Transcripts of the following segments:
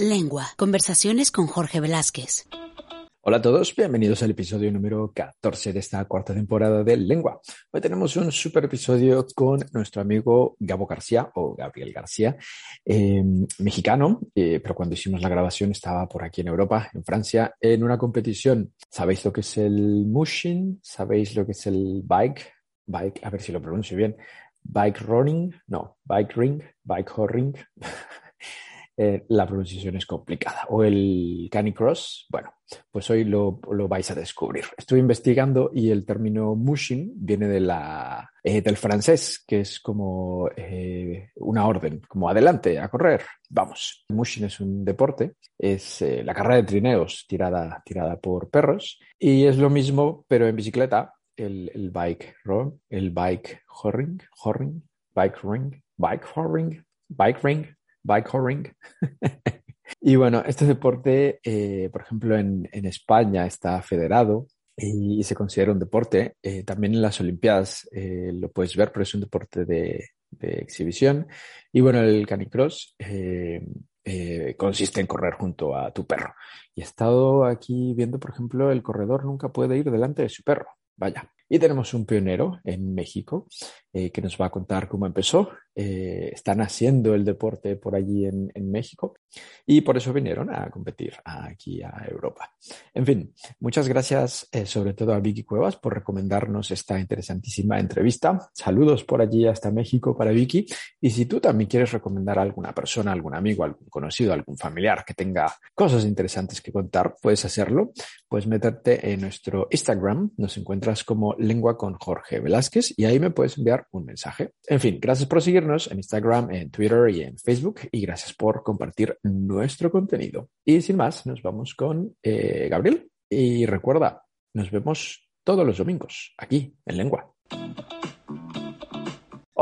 Lengua. Conversaciones con Jorge Velázquez. Hola a todos, bienvenidos al episodio número 14 de esta cuarta temporada de Lengua. Hoy tenemos un super episodio con nuestro amigo Gabo García o Gabriel García, eh, mexicano, eh, pero cuando hicimos la grabación estaba por aquí en Europa, en Francia, en una competición. ¿Sabéis lo que es el Mushin? ¿Sabéis lo que es el bike? Bike, a ver si lo pronuncio bien. Bike running, no, bike ring, bike ring. Eh, la pronunciación es complicada. O el canicross, bueno, pues hoy lo, lo, vais a descubrir. Estuve investigando y el término mushing viene eh, del francés, que es como eh, una orden, como adelante, a correr, vamos. Mushing es un deporte, es la carrera de trineos tirada, tirada por perros y es lo mismo, pero en bicicleta, el, el bike run, el bike horring, horring, bike ring, bike horring, bike ring, bike y bueno, este deporte, eh, por ejemplo, en, en, España está federado y, se considera un deporte. Eh, también en las Olimpiadas eh, lo puedes ver, pero es un deporte de, de exhibición. Y bueno, el canicross consiste en correr junto a tu perro. Y he estado aquí viendo, por ejemplo, el corredor nunca puede ir delante de su perro. Vaya. Y tenemos un pionero en México eh, que nos va a contar cómo empezó. Eh, están haciendo el deporte por allí en, en, México y por eso vinieron a competir aquí a Europa. En fin, muchas gracias eh, sobre todo a Vicky Cuevas por recomendarnos esta interesantísima entrevista. Saludos por allí hasta México para Vicky. Y si tú también quieres recomendar a alguna persona, algún amigo, algún conocido, algún familiar que tenga cosas interesantes que contar, puedes hacerlo. Puedes meterte en nuestro Instagram. Nos encuentras como lengua con Jorge Velázquez y ahí me puedes enviar un mensaje. En fin, gracias por seguirnos en Instagram, en Twitter y en Facebook y gracias por compartir nuestro contenido. Y sin más, nos vamos con eh, Gabriel y recuerda, nos vemos todos los domingos aquí en Lengua.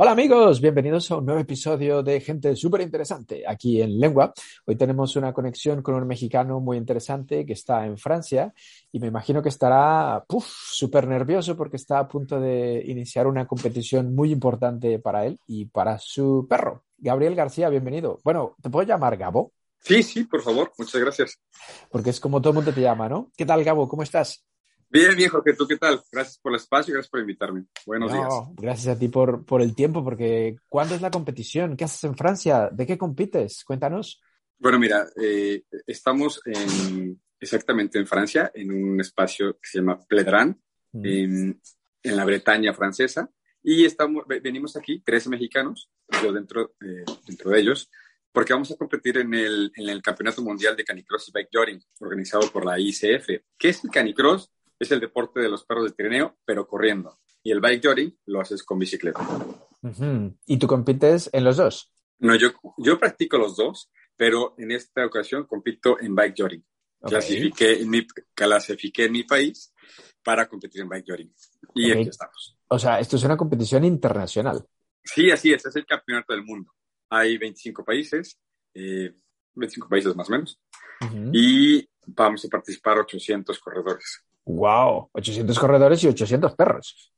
Hola amigos, bienvenidos a un nuevo episodio de Gente Súper Interesante aquí en Lengua. Hoy tenemos una conexión con un mexicano muy interesante que está en Francia y me imagino que estará súper nervioso porque está a punto de iniciar una competición muy importante para él y para su perro. Gabriel García, bienvenido. Bueno, ¿te puedo llamar Gabo? Sí, sí, por favor, muchas gracias. Porque es como todo el mundo te llama, ¿no? ¿Qué tal, Gabo? ¿Cómo estás? Bien, viejo, ¿que tú qué tal? Gracias por el espacio y gracias por invitarme. Buenos no, días. Gracias a ti por, por el tiempo, porque ¿cuándo es la competición? ¿Qué haces en Francia? ¿De qué compites? Cuéntanos. Bueno, mira, eh, estamos en, exactamente en Francia, en un espacio que se llama Pledran, mm. en, en, la Bretaña francesa, y estamos, venimos aquí, 13 mexicanos, yo dentro, eh, dentro de ellos, porque vamos a competir en el, en el Campeonato Mundial de Canicross y Bike Jogging, organizado por la ICF. ¿Qué es el canicross? Es el deporte de los perros de trineo, pero corriendo. Y el bike jogging lo haces con bicicleta. ¿Y tú compites en los dos? No, yo, yo practico los dos, pero en esta ocasión compito en bike jogging. Okay. Clasifiqué, en mi, clasifiqué en mi país para competir en bike jogging. Y okay. aquí estamos. O sea, esto es una competición internacional. Sí, así es. Es el campeonato del mundo. Hay 25 países, eh, 25 países más o menos. Uh -huh. Y vamos a participar 800 corredores. ¡Wow! 800 corredores y 800 perros.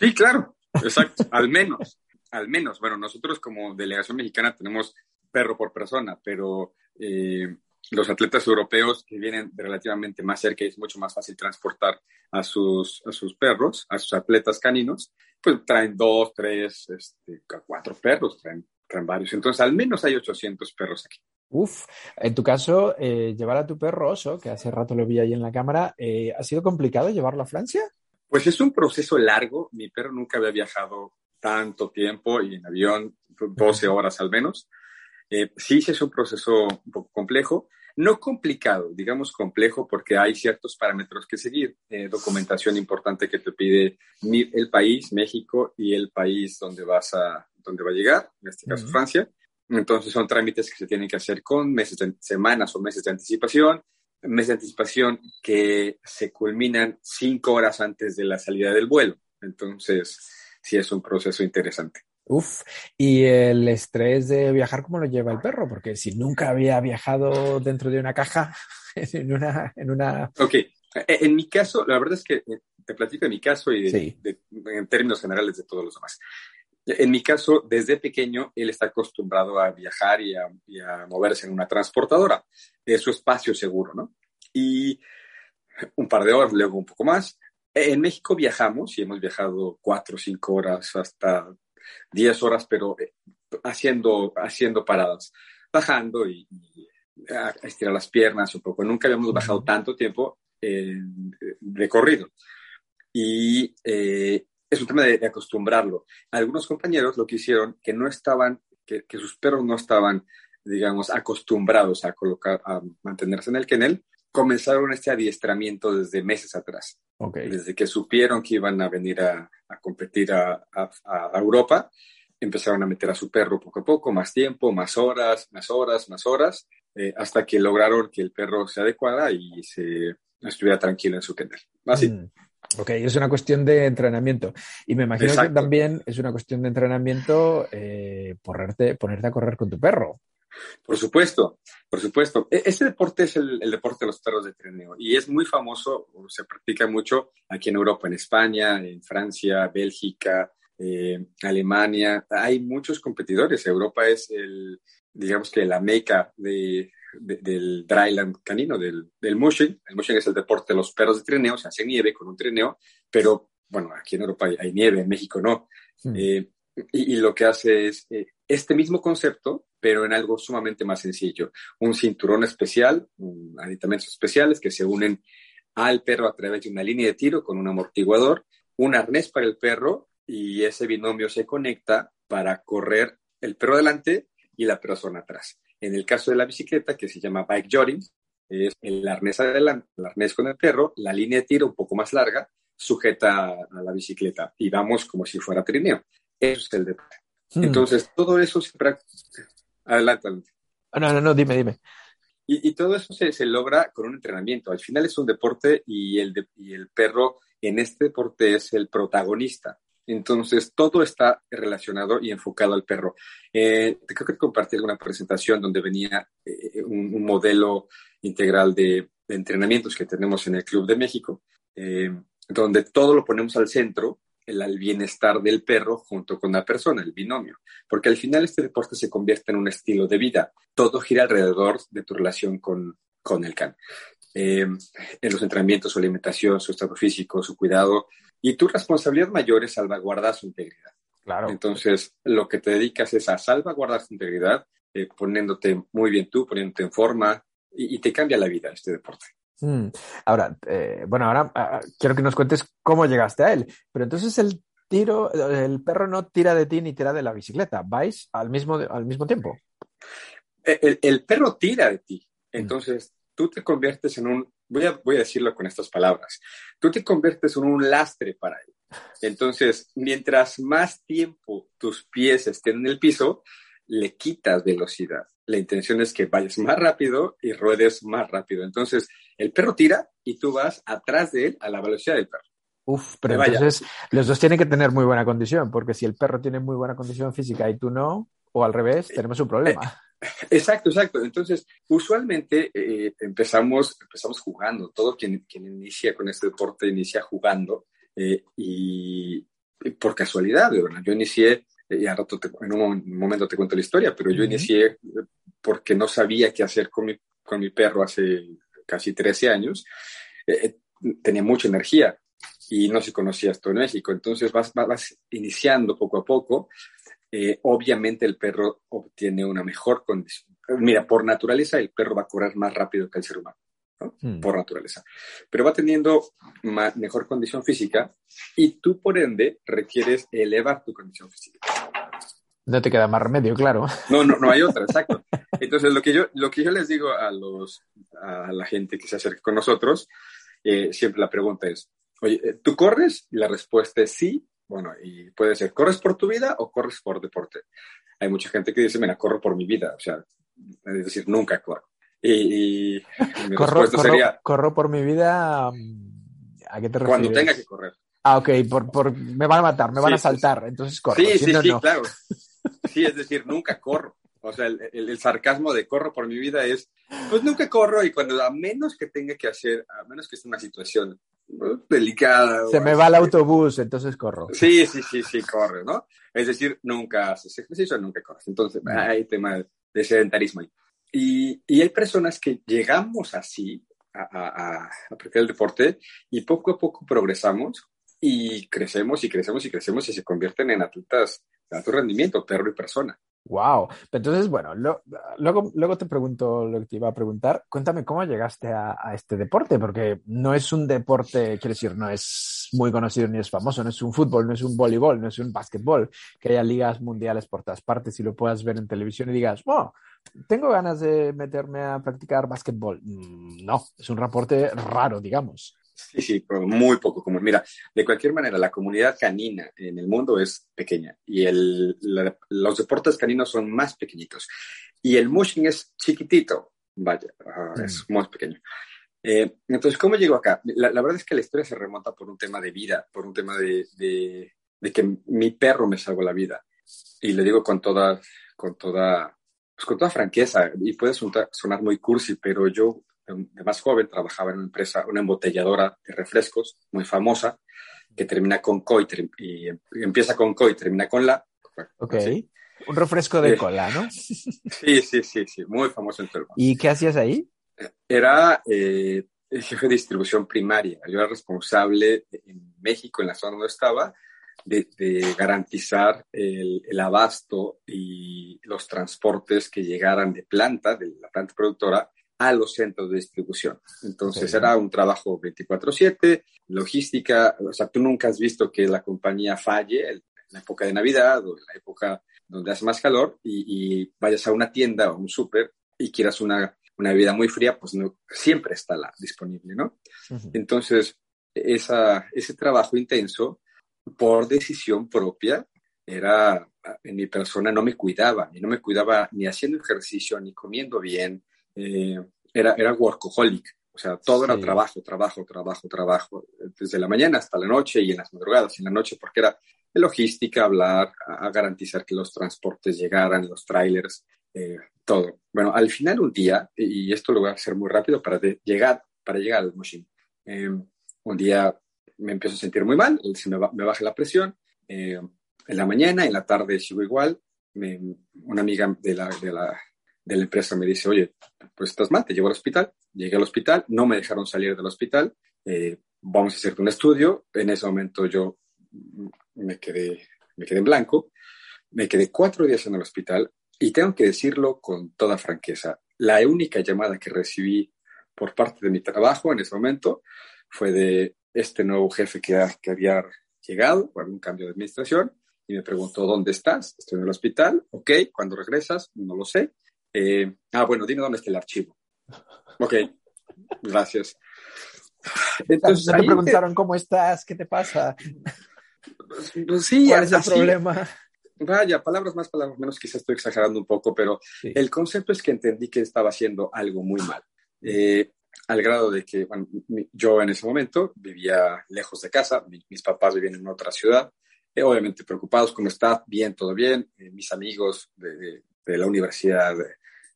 Sí, claro, exacto, al menos, al menos. Bueno, nosotros como delegación mexicana tenemos perro por persona, pero eh, los atletas europeos que vienen relativamente más cerca y es mucho más fácil transportar a sus, a sus perros, a sus atletas caninos, pues traen dos, tres, este, cuatro perros, traen, traen varios. Entonces, al menos hay 800 perros aquí. Uf, en tu caso, eh, llevar a tu perro oso, que hace rato lo vi ahí en la cámara, eh, ¿ha sido complicado llevarlo a Francia? Pues es un proceso largo. Mi perro nunca había viajado tanto tiempo y en avión 12 horas al menos. Eh, sí, sí es un proceso un poco complejo. No complicado, digamos complejo, porque hay ciertos parámetros que seguir. Eh, documentación importante que te pide el país, México, y el país donde vas a, donde va a llegar, en este caso uh -huh. Francia. Entonces son trámites que se tienen que hacer con meses de, semanas o meses de anticipación, meses de anticipación que se culminan cinco horas antes de la salida del vuelo. Entonces, sí es un proceso interesante. Uf, y el estrés de viajar, ¿cómo lo lleva el perro? Porque si nunca había viajado dentro de una caja, en una... En una... Ok, en mi caso, la verdad es que te platico de mi caso y de, sí. de, en términos generales de todos los demás. En mi caso, desde pequeño, él está acostumbrado a viajar y a, y a moverse en una transportadora. Es su espacio seguro, ¿no? Y un par de horas, luego un poco más. En México viajamos y hemos viajado cuatro cinco horas hasta diez horas, pero eh, haciendo, haciendo paradas, bajando y, a, estirar las piernas un poco. Nunca habíamos bajado tanto tiempo de corrido. Y eh, es un tema de, acostumbrarlo. Algunos compañeros lo que hicieron, que no estaban, que, sus perros no estaban, digamos, acostumbrados a colocar, a mantenerse en el kennel, comenzaron este adiestramiento desde meses atrás. Desde que supieron que iban a venir a, competir a, Europa, empezaron a meter a su perro poco a poco, más tiempo, más horas, más horas, más horas, eh, hasta que lograron que el perro se adecuara y se estuviera tranquilo en su kennel. Así. Mm. Ok, es una cuestión de entrenamiento. Y me imagino que también es una cuestión de entrenamiento eh, ponerte, ponerte a correr con tu perro. Por supuesto, por supuesto. E, ese deporte es el, deporte de los perros de trineo y es muy famoso, se practica mucho aquí en Europa, en España, en Francia, Bélgica, eh, Alemania. Hay muchos competidores. Europa es el, digamos que la meca de, del dryland canino, del, del mushing. El mushing es el deporte de los perros de trineo, se hace nieve con un trineo, pero bueno, aquí en Europa hay, nieve, en México no. Hmm. Eh, y, lo que hace es eh, este mismo concepto, pero en algo sumamente más sencillo. Un cinturón especial, un, aditamentos especiales que se unen al perro a través de una línea de tiro con un amortiguador, un arnés para el perro y ese binomio se conecta para correr el perro adelante y la persona atrás. En el caso de la bicicleta, que se llama bike jogging, es el arnés adelante, el arnés con el perro, la línea de tiro un poco más larga, sujeta a la bicicleta y vamos como si fuera trineo. Eso es el deporte. Hmm. Entonces, todo eso siempre... Adelante, adelante. Ah, no, no, no, dime, dime. Y, todo eso se, se, logra con un entrenamiento. Al final es un deporte y el, y el perro en este deporte es el protagonista. Entonces, todo está relacionado y enfocado al perro. Eh, creo que compartí alguna presentación donde venía eh, un, modelo integral de, entrenamientos que tenemos en el Club de México, eh, donde todo lo ponemos al centro, el, bienestar del perro junto con la persona, el binomio. Porque al final este deporte se convierte en un estilo de vida. Todo gira alrededor de tu relación con, con el can. en los entrenamientos, su alimentación, su estado físico, su cuidado, y tu responsabilidad mayor es salvaguardar su integridad. Claro. Entonces, lo que te dedicas es a salvaguardar su integridad, eh, poniéndote muy bien tú, poniéndote en forma, y, te cambia la vida este deporte. Mm. Ahora, eh, bueno, ahora ah, ah, quiero que nos cuentes cómo llegaste a él. Pero entonces el tiro, el perro no tira de ti ni tira de la bicicleta, vais al mismo, al mismo tiempo. Eh, el, perro tira de ti. Mm. Entonces, tú te conviertes en un, voy a, voy a decirlo con estas palabras, tú te conviertes en un lastre para él. Entonces, mientras más tiempo tus pies estén en el piso, le quitas velocidad. La intención es que vayas más rápido y ruedes más rápido. Entonces, el perro tira y tú vas atrás de él a la velocidad del perro. Uf, pero entonces los dos tienen que tener muy buena condición, porque si el perro tiene muy buena condición física y tú no, o al revés, tenemos un problema. Exacto, exacto. Entonces, usualmente eh, empezamos, empezamos jugando. Todo quien, quien inicia con este deporte inicia jugando eh, y, por casualidad, Yo inicié, eh, y rato en un momento te cuento la historia, pero yo inicié porque no sabía qué hacer con mi, con mi perro hace casi 13 años. tenía mucha energía y no se conocía esto en México. Entonces vas, vas iniciando poco a poco eh, obviamente el perro obtiene una mejor condición. Mira, por naturaleza el perro va a correr más rápido que el ser humano, hmm. por naturaleza, pero va teniendo mejor condición física y tú por ende requieres elevar tu condición física. No te queda más remedio, claro. No, no, no hay otra, exacto. Entonces, lo que yo, lo que yo les digo a, los, a la gente que se acerca con nosotros, eh, siempre la pregunta es, oye, ¿tú corres? Y la respuesta es sí, bueno, y puede ser, ¿corres por tu vida o corres por deporte? Hay mucha gente que dice, mira, corro por mi vida, o sea, es decir, nunca corro. Y, mi corro, respuesta sería... Corro por mi vida, ¿a qué te refieres? Cuando tenga que correr. Ah, ok, por, por, me van a matar, me van a saltar, entonces corro. Sí, sí, sí, claro. Sí, es decir, nunca corro. O sea, el, el, sarcasmo de corro por mi vida es, pues nunca corro y cuando a menos que tenga que hacer, a menos que esté en una situación delicada. Se me va el autobús, entonces corro. Sí, sí, sí, sí, corre, ¿no? Es decir, nunca haces ejercicio, nunca corres. Entonces, hay tema de sedentarismo ahí. Y, y hay personas que llegamos así a, a, a practicar el deporte y poco a poco progresamos y crecemos y crecemos y crecemos y se convierten en atletas de alto rendimiento, perro y persona. Wow. Entonces, bueno, luego, luego te pregunto lo que te iba a preguntar. Cuéntame cómo llegaste a, a, este deporte, porque no es un deporte, quiero decir, no es muy conocido ni es famoso, no es un fútbol, no es un voleibol, no es un básquetbol, que haya ligas mundiales por todas partes y lo puedas ver en televisión y digas, oh, tengo ganas de meterme a practicar básquetbol. Mm, no, es un reporte raro, digamos. Sí, sí, pero muy poco común. Mira, de cualquier manera, la comunidad canina en el mundo es pequeña y el, la, los deportes caninos son más pequeñitos. Y el mushing es chiquitito, vaya, mm. es muy pequeño. Eh, entonces, ¿cómo llegó acá? La, la, verdad es que la historia se remonta por un tema de vida, por un tema de, de, de que mi perro me salvó la vida. Y le digo con toda, con toda, pues con toda franqueza, y puede sonar muy cursi, pero yo de más joven, trabajaba en una empresa, una embotelladora de refrescos muy famosa, que termina con co y, y, empieza con co y termina con la. Ok. Así. Un refresco de eh, cola, ¿no? Sí, sí, sí, sí, muy famoso en todo el mundo. ¿Y qué hacías ahí? Era eh, el jefe de distribución primaria. Yo era responsable en México, en la zona donde estaba, de, de garantizar el, el, abasto y los transportes que llegaran de planta, de la planta productora, a los centros de distribución. Entonces era un trabajo 24/7, logística, o sea, tú nunca has visto que la compañía falle en la época de Navidad o en la época donde hace más calor y, y vayas a una tienda o un súper y quieras una, una bebida muy fría, pues no, siempre está la, disponible, ¿no? Uh -huh. Entonces, esa, ese trabajo intenso, por decisión propia, era, en mi persona no me cuidaba, y no me cuidaba ni haciendo ejercicio, ni comiendo bien, eh, era, era workaholic, o sea, todo sí. era trabajo, trabajo, trabajo, trabajo, desde la mañana hasta la noche y en las madrugadas y en la noche, porque era logística, hablar, a, a garantizar que los transportes llegaran, los trailers, eh, todo. Bueno, al final un día, y esto lo voy a hacer muy rápido para de, llegar, para llegar al machine, eh, un día me empiezo a sentir muy mal, se me, va, me baja la presión, eh, en la mañana, en la tarde sigo igual, me, una amiga de la, de la de la empresa me dice, oye, pues estás mal, te llevo al hospital. Llegué al hospital, no me dejaron salir del hospital, eh, vamos a hacerte un estudio. En ese momento yo me quedé, me quedé en blanco, me quedé cuatro días en el hospital y tengo que decirlo con toda franqueza, la única llamada que recibí por parte de mi trabajo en ese momento fue de este nuevo jefe que, ha, que había llegado por un cambio de administración y me preguntó, ¿dónde estás? Estoy en el hospital, ok, ¿cuándo regresas? No lo sé. Eh, ah, bueno, dime dónde está el archivo. Ok, gracias. Entonces, te preguntaron cómo estás, qué te pasa. Pues, sí, ¿Cuál es el así, problema? Vaya, palabras más, palabras menos, quizás estoy exagerando un poco, pero sí. el concepto es que entendí que estaba haciendo algo muy mal. Eh, al grado de que bueno, yo en ese momento vivía lejos de casa, mi, mis papás vivían en otra ciudad, eh, obviamente preocupados, ¿cómo está? Bien, todo bien. Eh, mis amigos de, de, de la universidad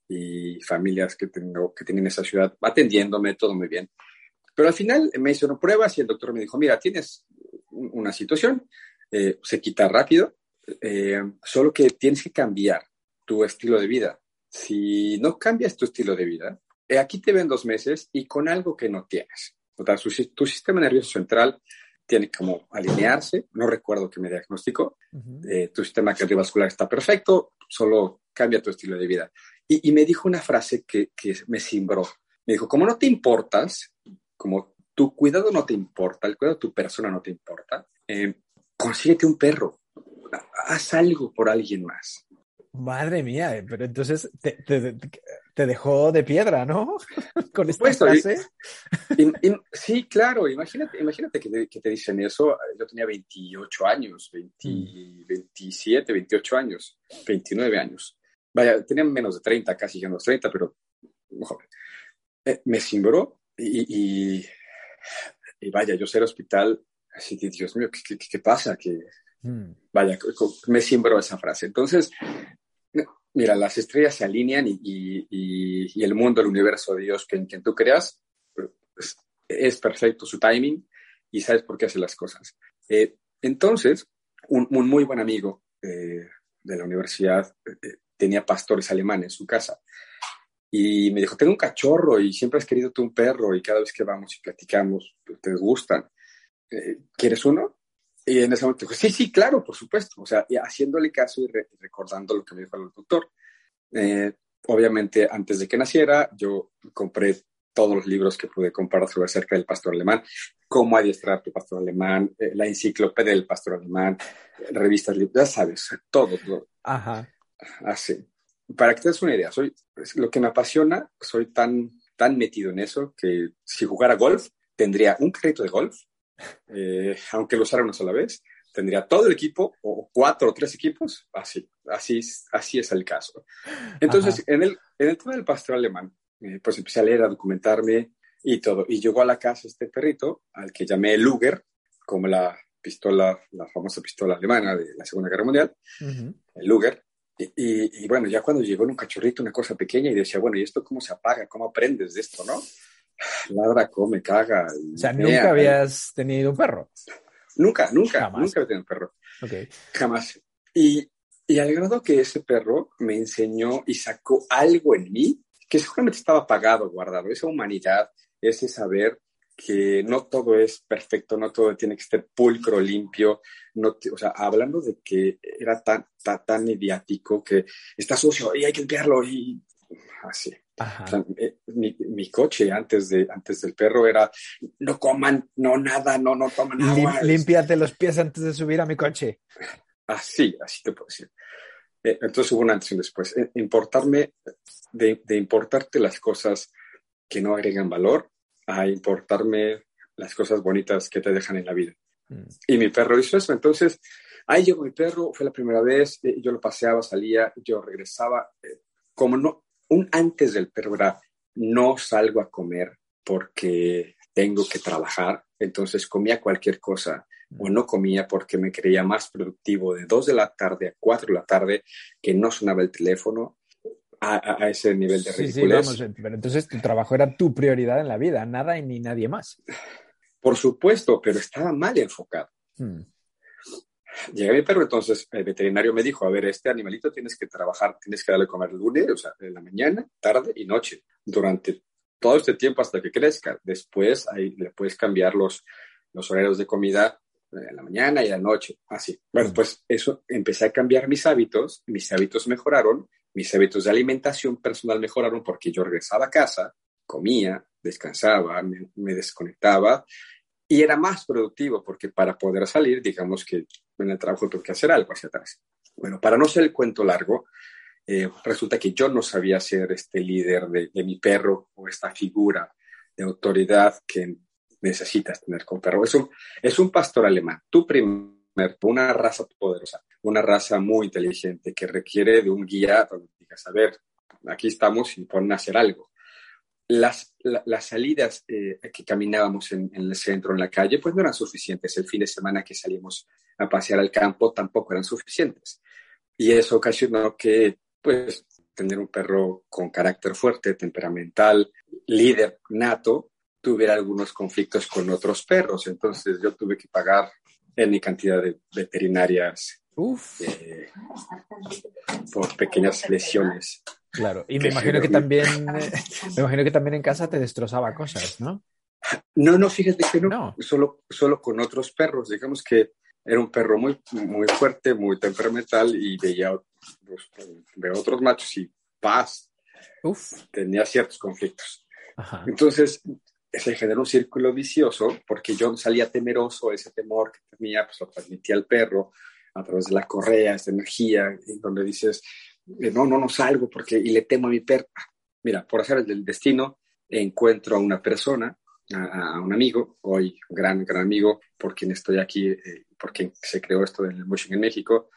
y familias que tengo que tienen esa ciudad atendiéndome, todo muy bien. Pero al final me hicieron pruebas y el doctor me dijo, mira, tienes una situación, eh, se quita rápido, eh, solo que tienes que cambiar tu estilo de vida. Si no cambias tu estilo de vida, eh, aquí te ven dos meses y con algo que no tienes. O sea, su, tu sistema nervioso central tiene como alinearse, no recuerdo que me diagnosticó, uh -huh. eh, tu sistema cardiovascular está perfecto, solo cambia tu estilo de vida. Y, y me dijo una frase que, que, me cimbró. Me dijo, como no te importas, como tu cuidado no te importa, el cuidado de tu persona no te importa, eh, consíguete un perro, haz algo por alguien más. Madre mía, eh, pero entonces te, te, te, dejó de piedra, ¿no? Con esta pues, frase. Y, y, sí, claro, imagínate, imagínate que te, que te, dicen eso. Yo tenía 28 años, 20, mm. 27, 28 años, 29 años. Vaya, tenía menos de 30, casi llegando a los 30, pero joven. Eh, me cimbró y, y, y, vaya, yo sé el hospital, así que, Dios mío, ¿qué, qué, qué pasa? Que, mm. Vaya, me cimbró esa frase. Entonces, mira, las estrellas se alinean y, y, y, el mundo, el universo, Dios, que en quien tú creas, es, es perfecto su timing. y sabes por qué hace las cosas. Eh, entonces, un, muy buen amigo eh, de la universidad eh, tenía pastores alemanes en su casa y me dijo, tengo un cachorro y siempre has querido tú un perro y cada vez que vamos y platicamos, pues, te gustan. ¿Quieres uno? Y en ese momento dijo, sí, sí, claro, por supuesto. O sea, haciéndole caso y recordando lo que me dijo el doctor. obviamente, antes de que naciera, yo compré todos los libros que pude comprar sobre acerca del pastor alemán, cómo adiestrar tu pastor alemán, eh, la enciclopedia del pastor alemán, revistas, ya sabes, todo, todo. Ajá. Así. Para que te des una idea, soy, lo que me apasiona, soy tan, tan metido en eso que si jugara golf, tendría un crédito de golf, eh, aunque lo usara una sola vez, tendría todo el equipo o cuatro o tres equipos, así, así, así es el caso. Entonces, en el, en el tema del pastor alemán, eh, pues empecé a leer, a documentarme y todo. Y llegó a la casa este perrito, al que llamé Luger, como la pistola, la famosa pistola alemana de la Segunda Guerra Mundial, el Luger. Y, bueno, ya cuando llegó un cachorrito, una cosa pequeña, y decía, bueno, ¿y esto cómo se apaga? ¿Cómo aprendes de esto, no? Ladra, come, caga. O sea, ¿nunca habías tenido un perro? Nunca, nunca, nunca había tenido un perro. Okay. Jamás. Y, y al grado que ese perro me enseñó y sacó algo en mí que seguramente estaba apagado, guardado, esa humanidad, ese saber que no todo es perfecto, no todo tiene que estar pulcro, limpio, no o sea, hablando de que era tan, tan, tan mediático que está sucio y hay que limpiarlo y así. Eh, mi, mi, coche antes, de, antes del perro era, no coman, no nada, no, no toman agua. límpiate los pies antes de subir a mi coche. Así, así te puedo decir. Eh, entonces hubo una antes y después. Eh, importarme, de, importarte las cosas que no agregan valor a importarme las cosas bonitas que te dejan en la vida. Mm. Y mi perro hizo eso. Entonces, ahí llegó mi perro, fue la primera vez, eh, yo lo paseaba, salía, yo regresaba. como no, un antes del perro era, no salgo a comer porque tengo que trabajar, entonces comía cualquier cosa o no comía porque me creía más productivo de 2 de la tarde a 4 de la tarde, que no sonaba el teléfono, a, ese nivel de ridiculez. Sí, vamos, pero entonces tu trabajo era tu prioridad en la vida, nada y ni nadie más. Por supuesto, pero estaba mal enfocado. Hmm. Llegué a mi perro, entonces el veterinario me dijo, a ver, este animalito tienes que trabajar, tienes que darle a comer lunes, o sea, en la mañana, tarde y noche, durante todo este tiempo hasta que crezca. Después ahí le puedes cambiar los, los horarios de comida en la mañana y en la noche, así. Bueno, pues eso, empecé a cambiar mis hábitos, mis hábitos mejoraron, mis hábitos de alimentación personal mejoraron porque yo regresaba a casa, comía, descansaba, me, desconectaba y era más productivo porque para poder salir, digamos que en el trabajo tengo que hacer algo hacia atrás. Bueno, para no ser el cuento largo, eh, resulta que yo no sabía ser este líder de, mi perro o esta figura de autoridad que necesitas tener con perro. Es un, es un pastor alemán, tu primer, una raza poderosa, una raza muy inteligente que requiere de un guía donde digas, a ver, aquí estamos y a hacer algo. Las, las salidas eh, que caminábamos en, en, el centro, en la calle, pues no eran suficientes. El fin de semana que salimos a pasear al campo tampoco eran suficientes. Y eso ocasionó que, pues, tener un perro con carácter fuerte, temperamental, líder nato, tuviera algunos conflictos con otros perros. Entonces yo tuve que pagar en mi cantidad de veterinarias eh, por pequeñas lesiones. Claro, y me imagino que también, eh, me imagino que también en casa te destrozaba cosas, ¿no? No, no, fíjate que no, Solo, solo con otros perros. Digamos que era un perro muy, muy fuerte, muy temperamental y veía de otros machos y paz. Tenía ciertos conflictos. Entonces, se generó un círculo vicioso porque yo salía temeroso, ese temor que tenía, pues lo transmitía al perro a través de la correa, esta energía, en donde dices, eh, no, no, no salgo porque, y le temo a mi perro. Mira, por hacer el destino, encuentro a una persona, a, un amigo, hoy un gran, gran amigo, por quien estoy aquí, eh, por quien se creó esto del motion en México,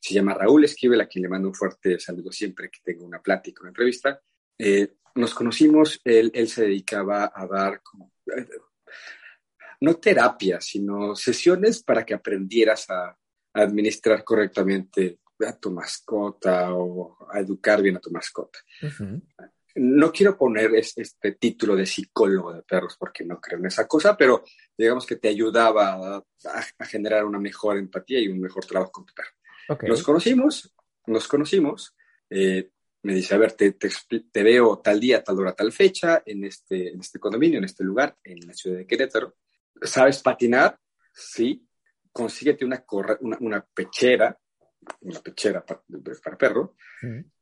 se llama Raúl Esquivel, a quien le mando un fuerte saludo siempre que tengo una plática, una entrevista. Eh, nos conocimos, él, él se dedicaba a dar como, no terapia, sino sesiones para que aprendieras a, administrar correctamente a tu mascota o a educar bien a tu mascota. no quiero poner este título de psicólogo de perros porque no creo en esa cosa, pero digamos que te ayudaba a, generar una mejor empatía y un mejor trabajo con tu perro. Nos conocimos, nos conocimos. Eh, me dice, a ver, te, te, veo tal día, tal hora, tal fecha en este, en este condominio, en este lugar, en la ciudad de Querétaro. ¿Sabes patinar? Sí. Consíguete una, una, una pechera, una pechera para, perro,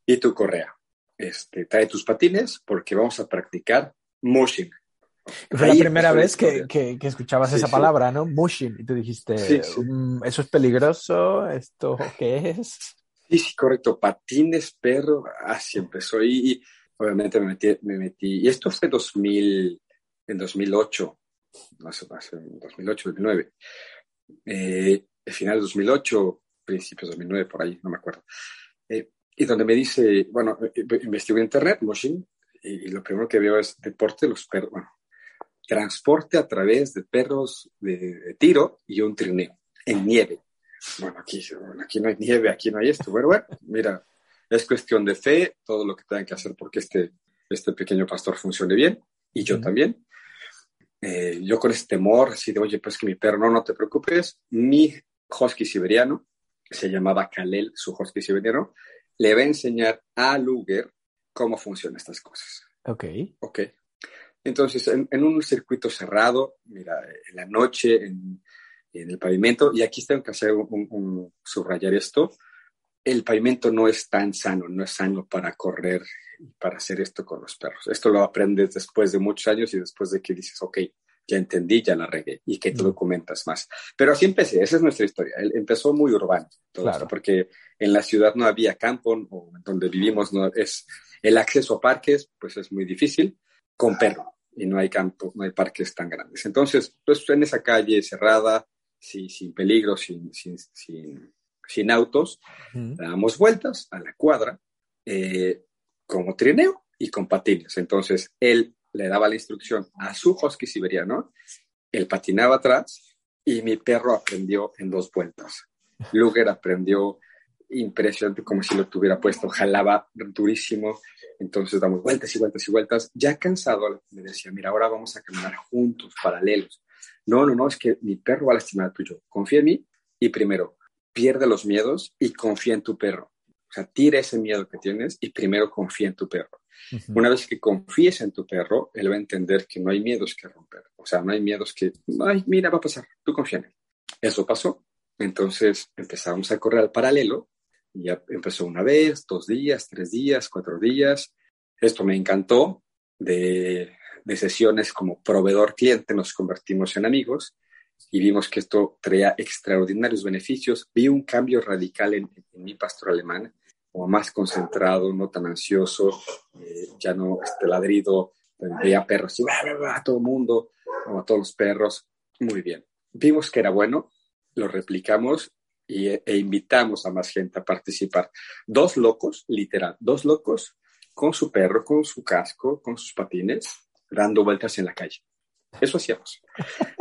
y tu correa este, trae tus patines porque vamos a practicar mushing. Fue la primera vez que, que, escuchabas esa palabra, ¿no? Mushing. Y tú dijiste, mm, ¿eso es peligroso? ¿Esto qué es? Sí, sí, correcto. Patines, perro. Así empezó. Y, obviamente me metí, me metí. Y esto fue 2000, en 2008. No sé, en 2008, 2009. Eh, final de 2008, principios de 2009, por ahí, no me acuerdo. Eh, y donde me dice, bueno, eh, eh, investigo en internet, motion, y, lo primero que veo es deporte de los perros, bueno, transporte a través de perros de, tiro y un trineo en nieve. Bueno, aquí, aquí no hay nieve, aquí no hay esto. Bueno, bueno, mira, es cuestión de fe, todo lo que tengan que hacer porque este, este pequeño pastor funcione bien, y yo también. Eh, yo con ese temor, así de, oye, pues que mi perro, no, no te preocupes, mi husky siberiano, se llamaba Kalel, su husky siberiano, le va a enseñar a Luger cómo funcionan estas cosas. Ok. Ok. Entonces, en, un circuito cerrado, mira, en la noche, en, el pavimento, y aquí tengo que hacer un, subrayar esto, el pavimento no es tan sano, no es sano para correr y para hacer esto con los perros. Esto lo aprendes después de muchos años y después de que dices, ok, ya entendí, ya la regué y que tú lo comentas más. Pero así empecé, esa es nuestra historia. empezó muy urbano, claro. porque en la ciudad no había campo, o donde vivimos no es el acceso a parques, pues es muy difícil con perro y no hay campo, no hay parques tan grandes. Entonces, pues en esa calle cerrada, sin, sin peligro, sin, sin, sin, autos, damos vueltas a la cuadra eh, como trineo y con patines. Entonces, él le daba la instrucción a su husky siberiano, él patinaba atrás y mi perro aprendió en dos vueltas. Luger aprendió impresionante como si lo tuviera puesto, jalaba durísimo, entonces damos vueltas y vueltas y vueltas. Ya cansado, me decía, mira, ahora vamos a caminar juntos, paralelos. No, no, no, es que mi perro va a lastimar al tuyo. Confía en mí y primero, pierde los miedos y confía en tu perro. O sea, tira ese miedo que tienes y primero confía en tu perro. Una vez que confíes en tu perro, él va a entender que no hay miedos que romper. O sea, no hay miedos que, ay, mira, va a pasar, tú confía en él. Eso pasó. Entonces empezamos a correr al paralelo. Y ya empezó una vez, dos días, tres días, cuatro días. Esto me encantó. De, de sesiones como proveedor-cliente nos convertimos en amigos y vimos que esto traía extraordinarios beneficios. Vi un cambio radical en, mi pastor alemán como más concentrado, no tan ansioso, eh, ya no este ladrido, veía perros y a todo mundo, como a todos los perros, muy bien. Vimos que era bueno, lo replicamos y, e invitamos a más gente a participar. Dos locos, literal, dos locos con su perro, con su casco, con sus patines, dando vueltas en la calle. Eso hacíamos.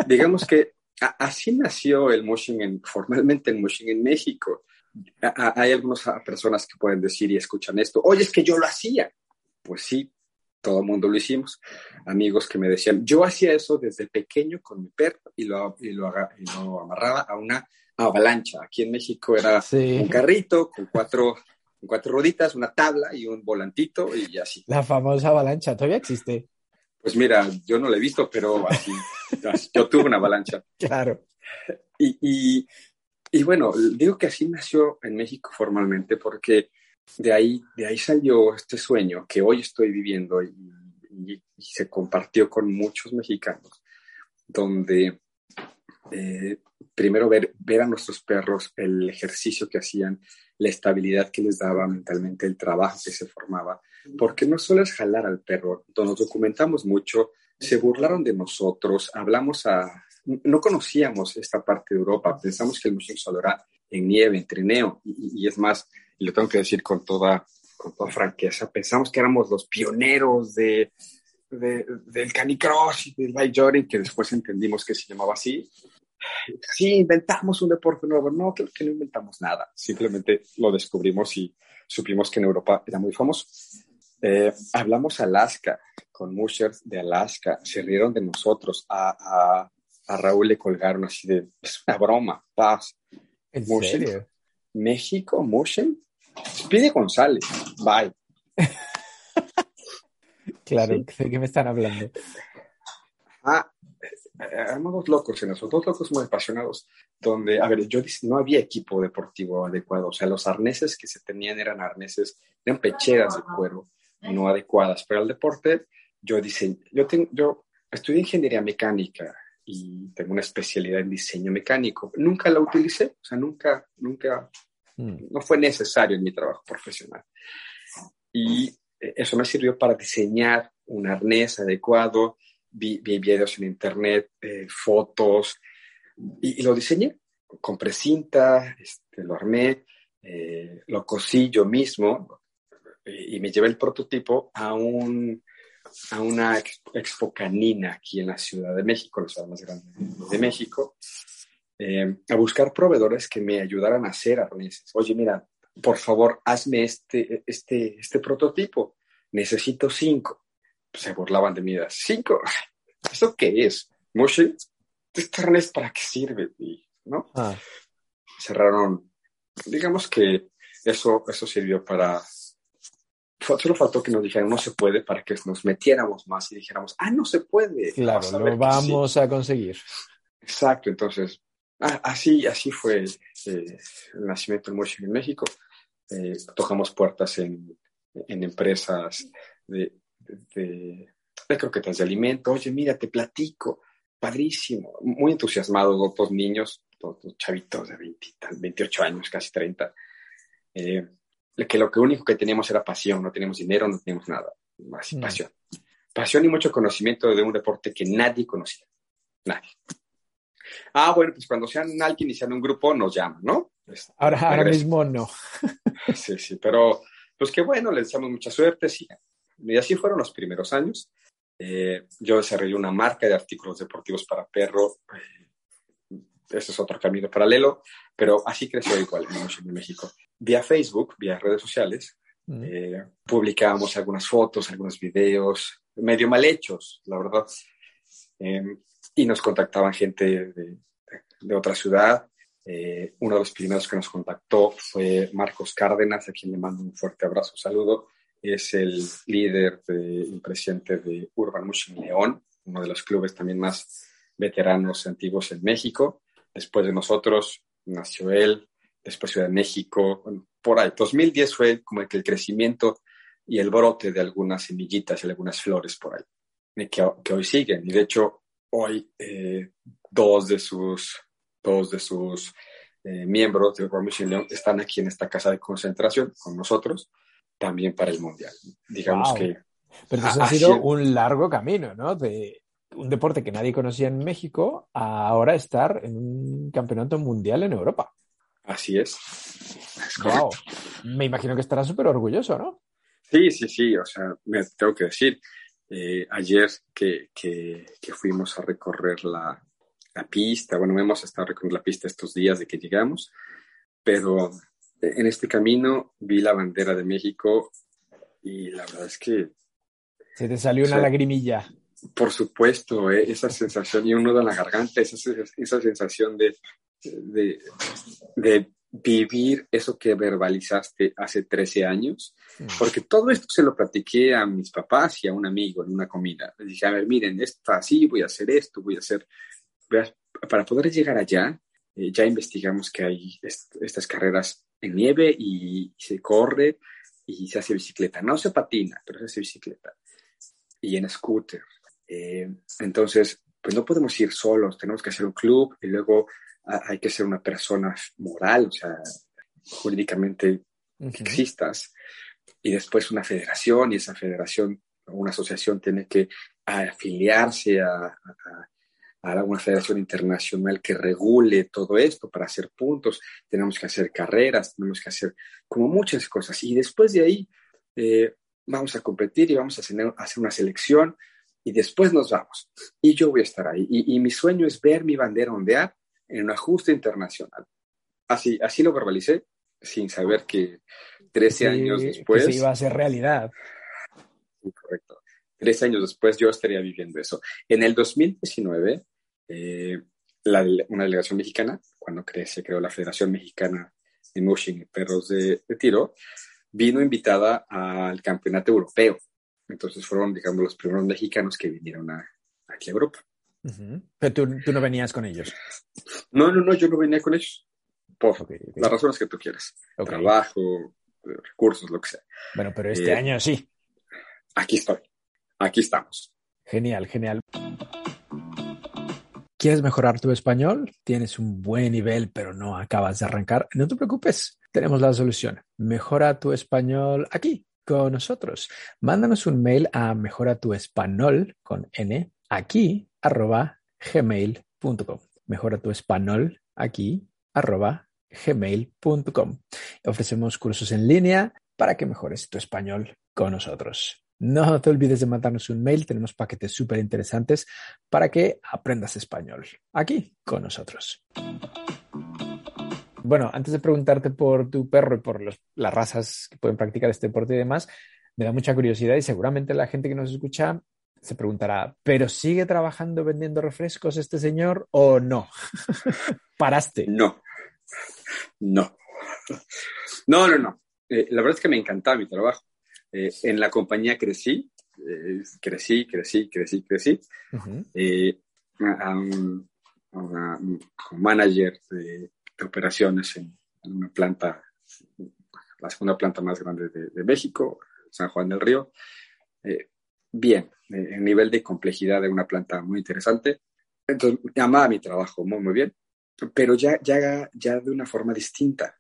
Digamos que así nació el moshing formalmente el moshing en México hay algunas personas que pueden decir y escuchan esto, oye, es que yo lo hacía. Pues sí, todo el mundo lo hicimos. Amigos que me decían, yo hacía eso desde pequeño con mi perro y lo, y lo, amarraba a una avalancha. Aquí en México era un carrito con cuatro, cuatro rueditas, una tabla y un volantito y así. La famosa avalancha, ¿todavía existe? Pues mira, yo no la he visto, pero así, yo tuve una avalancha. Claro. y, y bueno, digo que así nació en México formalmente porque de ahí, de ahí salió este sueño que hoy estoy viviendo y, se compartió con muchos mexicanos, donde eh, primero ver, ver a nuestros perros, el ejercicio que hacían, la estabilidad que les daba mentalmente, el trabajo que se formaba, porque no solo es jalar al perro, nos documentamos mucho, se burlaron de nosotros, hablamos a no conocíamos esta parte de Europa, pensamos que el museo solo era en nieve, en trineo, y, es más, y lo tengo que decir con toda, con toda franqueza, pensamos que éramos los pioneros de, del canicross y del bike jogging, que después entendimos que se llamaba así. Sí, inventamos un deporte nuevo. No, creo que no inventamos nada. Simplemente lo descubrimos y supimos que en Europa era muy famoso. Eh, hablamos Alaska, con mushers de Alaska, se rieron de nosotros. A, a, Raúl le colgaron así de, es una broma, paz. ¿En serio? México, Mushen. Pide González, bye. claro, ¿de qué me están hablando? Ah, éramos dos locos en eso, dos locos muy apasionados, donde, a ver, yo no había equipo deportivo adecuado, o sea, los arneses que se tenían eran arneses, eran pecheras de cuero no adecuadas para el deporte. Yo diseño, yo tengo, yo estudié ingeniería mecánica y tengo una especialidad en diseño mecánico. Nunca la utilicé, o sea, nunca, nunca, mm. no fue necesario en mi trabajo profesional. Y eso me sirvió para diseñar un arnés adecuado, vi, videos en internet, eh, fotos, y, lo diseñé. Compré cinta, este, lo armé, eh, lo cosí yo mismo y me llevé el prototipo a, un, a una expo canina aquí en la Ciudad de México, la ciudad más grande de México, eh, a buscar proveedores que me ayudaran a hacer arneses. Oye, mira, por favor, hazme este, este, este prototipo. Necesito cinco. Se burlaban de mí. ¿Cinco? ¿Eso qué es? ¿Moshi? ¿Este para qué sirve? ¿No? Ah. Cerraron. Digamos que eso, eso sirvió para solo faltó que nos dijeran no se puede para que nos metiéramos más y dijéramos, ah, no se puede. Claro, lo vamos a conseguir. Exacto, entonces, ah, así, así fue eh, el nacimiento del motion en México. Eh, tocamos puertas en, en empresas de, de, de, croquetas de alimento. Oye, mira, te platico. Padrísimo. Muy entusiasmado, dos niños, dos, chavitos de 20, 28 años, casi 30. Eh, que lo que único que teníamos era pasión, no teníamos dinero, no teníamos nada, más mm. pasión. Pasión y mucho conocimiento de un deporte que nadie conocía, nadie. Ah, bueno, pues cuando sean alguien y sean un grupo, nos llaman, ¿no? Pues, ahora, ahora mismo no. sí, sí, pero pues qué bueno, les deseamos mucha suerte, sí. Y así fueron los primeros años. Eh, yo desarrollé una marca de artículos deportivos para perro. Eh, ese es otro camino paralelo, pero así creció igual en México vía Facebook, vía redes sociales, mm. eh, publicábamos algunas fotos, algunos videos, medio mal hechos, la verdad. Em, y nos contactaban gente de, otra ciudad. Uno de los primeros que nos contactó fue Marcos Cárdenas, a quien le mando un fuerte abrazo, saludo. Es el líder y presidente de Urban Motion León, uno de los clubes también más veteranos antiguos en México. Después de nosotros nació él, después Ciudad de México, por ahí. 2010 fue como que el crecimiento y el brote de algunas semillitas y algunas flores por ahí, que, hoy siguen. Y de hecho, hoy eh, dos de sus, dos de sus eh, miembros de Mission León están aquí en esta casa de concentración con nosotros, también para el Mundial. Digamos que... Pero eso ha sido un largo camino, ¿no? De un deporte que nadie conocía en México a ahora estar en un campeonato mundial en Europa. Así es. wow. Me imagino que estará súper orgulloso, ¿no? Sí, sí, sí. O sea, me tengo que decir, eh, ayer que, que, fuimos a recorrer la, la, pista, bueno, hemos estado recorriendo la pista estos días de que llegamos, pero en este camino vi la bandera de México y la verdad es que... Se te salió una lagrimilla. Por supuesto, eh, esa sensación y un nudo en la garganta, esa, esa sensación de, de, de vivir eso que verbalizaste hace 13 años, porque todo esto se lo platiqué a mis papás y a un amigo en una comida. Les dije, a ver, miren, esto así, voy a hacer esto, voy a hacer... Para poder llegar allá, eh, ya investigamos que hay estas carreras en nieve y, se corre y se hace bicicleta. No se patina, pero se hace bicicleta. Y en scooter. Eh, entonces, pues no podemos ir solos, tenemos que hacer un club y luego hay que ser una persona moral, o sea, jurídicamente existas, y después una federación, y esa federación una asociación tiene que afiliarse a, a, a, una federación internacional que regule todo esto para hacer puntos, tenemos que hacer carreras, tenemos que hacer como muchas cosas, y después de ahí eh, vamos a competir y vamos a hacer, hacer una selección, y después nos vamos. Y yo voy a estar ahí. Y, y mi sueño es ver mi bandera ondear en un ajuste internacional. Así, así lo verbalicé, sin saber que 13 años después... Que se iba a hacer realidad. correcto. Tres años después yo estaría viviendo eso. En el 2019, eh, una delegación mexicana, cuando se creó la Federación Mexicana de Motion y Perros de, Tiro, vino invitada al Campeonato Europeo. Entonces fueron, digamos, los primeros mexicanos que vinieron a, aquí a Europa. Pero tú, no venías con ellos. No, no, no, yo no venía con ellos. Por las razones que tú quieras. Trabajo, recursos, lo que sea. Bueno, pero este eh, año sí. Aquí estoy. Aquí estamos. Genial, genial. ¿Quieres mejorar tu español? Tienes un buen nivel, pero no acabas de arrancar. No te preocupes, tenemos la solución. Mejora tu español aquí, con nosotros. Mándanos un mail a mejora tu español con n aquí arroba gmail.com. Mejora tu español aquí arroba gmail.com. Ofrecemos cursos en línea para que mejores tu español con nosotros. No te olvides de mandarnos un mail, tenemos paquetes súper interesantes para que aprendas español aquí con nosotros. Bueno, antes de preguntarte por tu perro y por las razas que pueden practicar este deporte y demás, me da mucha curiosidad y seguramente la gente que nos escucha se preguntará, ¿pero sigue trabajando vendiendo refrescos este señor o no? ¿Paraste? No, no. No, no, no. Eh, la verdad es que me encantaba mi trabajo. Eh, en la compañía crecí, eh, crecí, crecí, crecí, crecí. como manager de, operaciones en, una planta, la segunda planta más grande de, México, San Juan del Río. bien, el nivel de complejidad de una planta muy interesante. Entonces, amaba mi trabajo muy, muy bien, pero ya, ya, ya de una forma distinta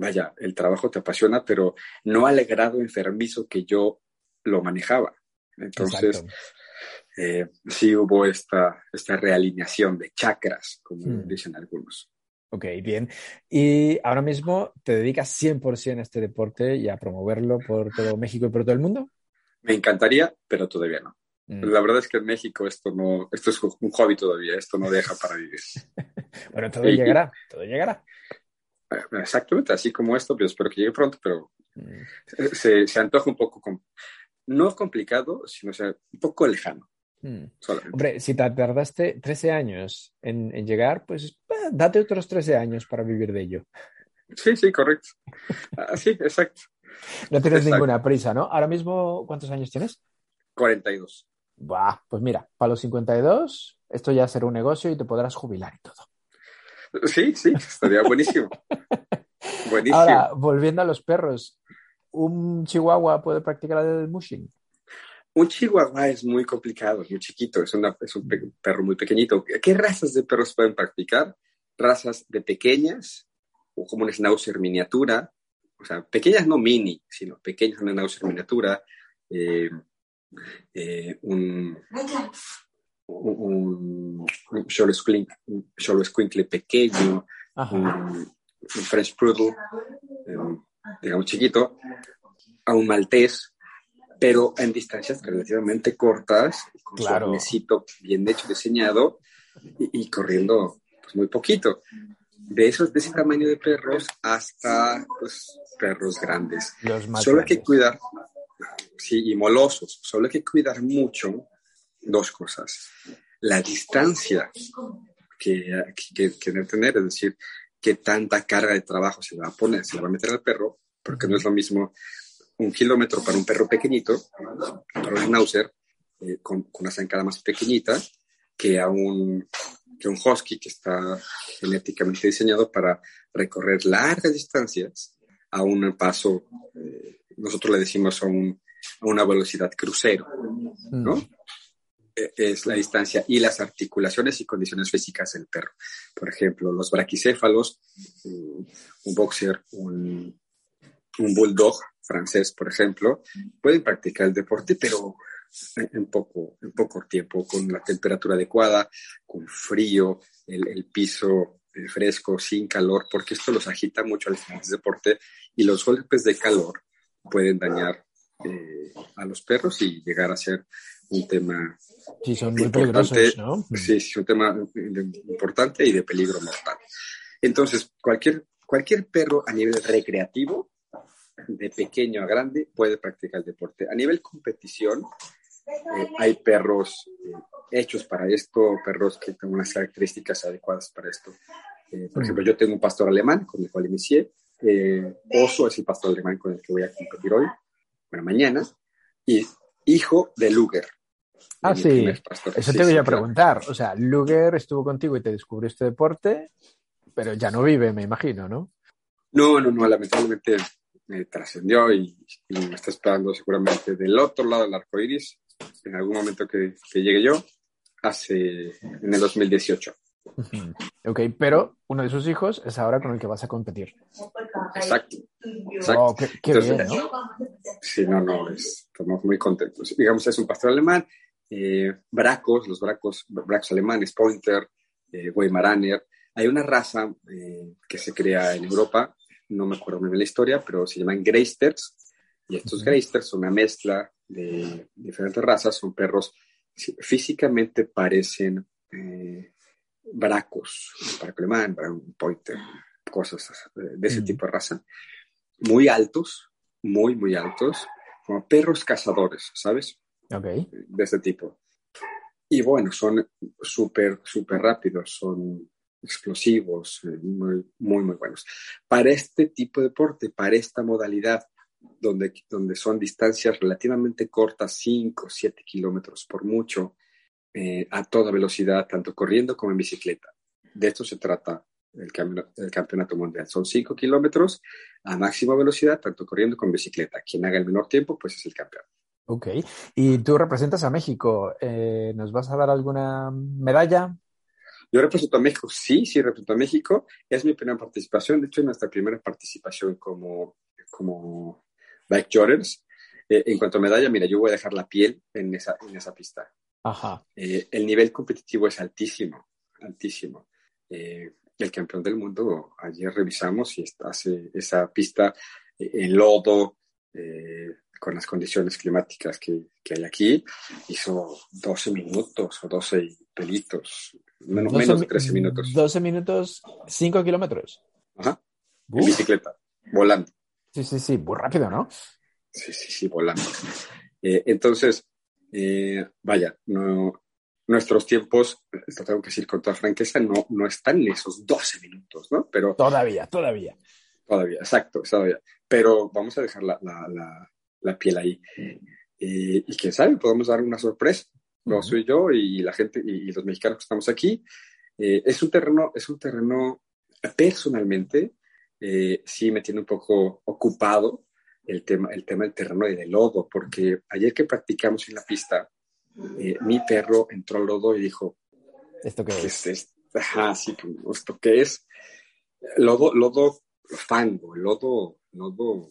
vaya, el trabajo te apasiona, pero no al grado enfermizo que yo lo manejaba. Entonces, eh, sí hubo esta, esta realineación de chakras, como hmm. dicen algunos. Ok, bien. Y ahora mismo te dedicas 100% a este deporte y a promoverlo por todo México y por todo el mundo. Me encantaría, pero todavía no. Hmm. La verdad es que en México esto no, esto es un hobby todavía, esto no deja para vivir. bueno, todo llegará, todo llegará. Exactamente, así como esto, pero espero que llegue pronto, pero mm. se, se, antoja un poco, com no complicado, sino sea, un poco lejano. Mm. Hombre, si te tardaste 13 años en, en llegar, pues eh, date otros 13 años para vivir de ello. Sí, sí, correcto. Ah, sí, exacto. No tienes ninguna prisa, ¿no? Ahora mismo, ¿cuántos años tienes? 42. Bah, pues mira, para los 52, esto ya será un negocio y te podrás jubilar y todo. Sí, sí, estaría buenísimo. buenísimo. Ahora, volviendo a los perros, ¿un chihuahua puede practicar el mushing? Un chihuahua es muy complicado, es muy chiquito, es, es un perro muy pequeñito. ¿Qué razas de perros pueden practicar? Razas de pequeñas, o como un schnauzer miniatura, o sea, pequeñas no mini, sino pequeñas, un schnauzer miniatura, eh, eh, un, un, un squinkle pequeño, un, French Poodle, eh, digamos chiquito, a un maltés, pero en distancias relativamente cortas, con claro. su bien hecho, diseñado y, corriendo pues, muy poquito. De esos, de ese tamaño de perros hasta pues, perros grandes. Solo hay que cuidar, sí, y molosos, solo hay que cuidar mucho dos cosas. La distancia que, que, debe tener, es decir, qué tanta carga de trabajo se va a poner, se va a meter al perro, porque no es lo mismo un kilómetro para un perro pequeñito, para un schnauzer, eh, con, una zancada más pequeñita, que a un, que un husky que está genéticamente diseñado para recorrer largas distancias a un paso, eh, nosotros le decimos a, un, a una velocidad crucero, ¿no? Mm. Es la distancia y las articulaciones y condiciones físicas del perro. Por ejemplo, los braquicéfalos, un boxer, un, bulldog francés, por ejemplo, pueden practicar el deporte, pero en poco, en poco tiempo, con la temperatura adecuada, con frío, el, el piso eh, fresco, sin calor, porque esto los agita mucho al final del deporte y los golpes de calor pueden dañar eh, a los perros y llegar a ser un tema sí, son muy importante, ¿no? Sí, es un tema importante y de peligro mortal. Entonces, cualquier, cualquier perro a nivel recreativo de pequeño a grande puede practicar el deporte. A nivel competición, eh, hay perros eh, hechos para esto, perros que tienen unas características adecuadas para esto. Eh, por ejemplo, yo tengo un pastor alemán con el cual inicié. Oso es el pastor alemán con el que voy a competir hoy, bueno, mañana. Y hijo de Luger. Ah, sí. Eso te voy a preguntar. O sea, Luger estuvo contigo y te descubrió este deporte, pero ya no vive, me imagino, ¿no? No, no, no, lamentablemente me trascendió y, me está esperando seguramente del otro lado del arco iris en algún momento que, que llegue yo, hace en el 2018. Ok, pero uno de sus hijos es ahora con el que vas a competir. Exacto. Exacto. Oh, qué, bien, ¿no? Sí, no, no, estamos muy contentos. Digamos, es un pastor alemán, eh, bracos, los bracos, bracos alemanes, pointer, eh, Weimaraner. Hay una raza eh, que se crea en Europa, no me acuerdo muy bien la historia, pero se llaman Greysters. Y estos Greysters son una mezcla de diferentes razas, son perros físicamente parecen eh, bracos, un alemán, un pointer, cosas de ese tipo de raza, muy altos, muy, muy altos, como perros cazadores, ¿sabes? De ese tipo. Y bueno, son súper, súper rápidos, son explosivos, eh, muy, muy, muy buenos. Para este tipo de deporte, para esta modalidad, donde, donde son distancias relativamente cortas, 5, 7 kilómetros por mucho, eh, a toda velocidad, tanto corriendo como en bicicleta. De esto se trata el, el campeonato mundial. Son 5 kilómetros a máxima velocidad, tanto corriendo como en bicicleta. Quien haga el menor tiempo, pues es el campeón. Ok. Y tú representas a México. Eh, ¿Nos vas a dar alguna medalla? Yo represento a México, sí, sí represento a México. Es mi primera participación, de hecho, es nuestra primera participación como, como Bike Jordans. Eh, en cuanto a medalla, mira, yo voy a dejar la piel en esa, en esa pista. Ajá. Eh, el nivel competitivo es altísimo, altísimo. Eh, el campeón del mundo, ayer revisamos y hace esa pista en lodo, con las condiciones climáticas que, que, hay aquí, hizo 12 minutos o 12 pelitos, menos, menos de 13 minutos. 12 minutos, 5 kilómetros. Ajá. En bicicleta, volando. Sí, sí, sí, muy rápido, ¿no? Sí, sí, sí, volando. Eh, entonces, eh, vaya, no, nuestros tiempos, esto tengo que decir con toda franqueza, no, no están en esos 12 minutos, ¿no? Pero, todavía, todavía. Todavía, exacto, todavía. Pero vamos a dejar la, la, la, la piel ahí. Eh, y quién sabe, podemos dar una sorpresa. No soy yo y la gente y, los mexicanos que estamos aquí. es un terreno, es un terreno personalmente eh, sí me tiene un poco ocupado el tema, el tema del terreno y del lodo, porque ayer que practicamos en la pista, eh, mi perro entró al lodo y dijo, ¿esto qué, es? es? Ajá, sí, ¿esto qué es? Lodo, lodo fango, lodo, lodo...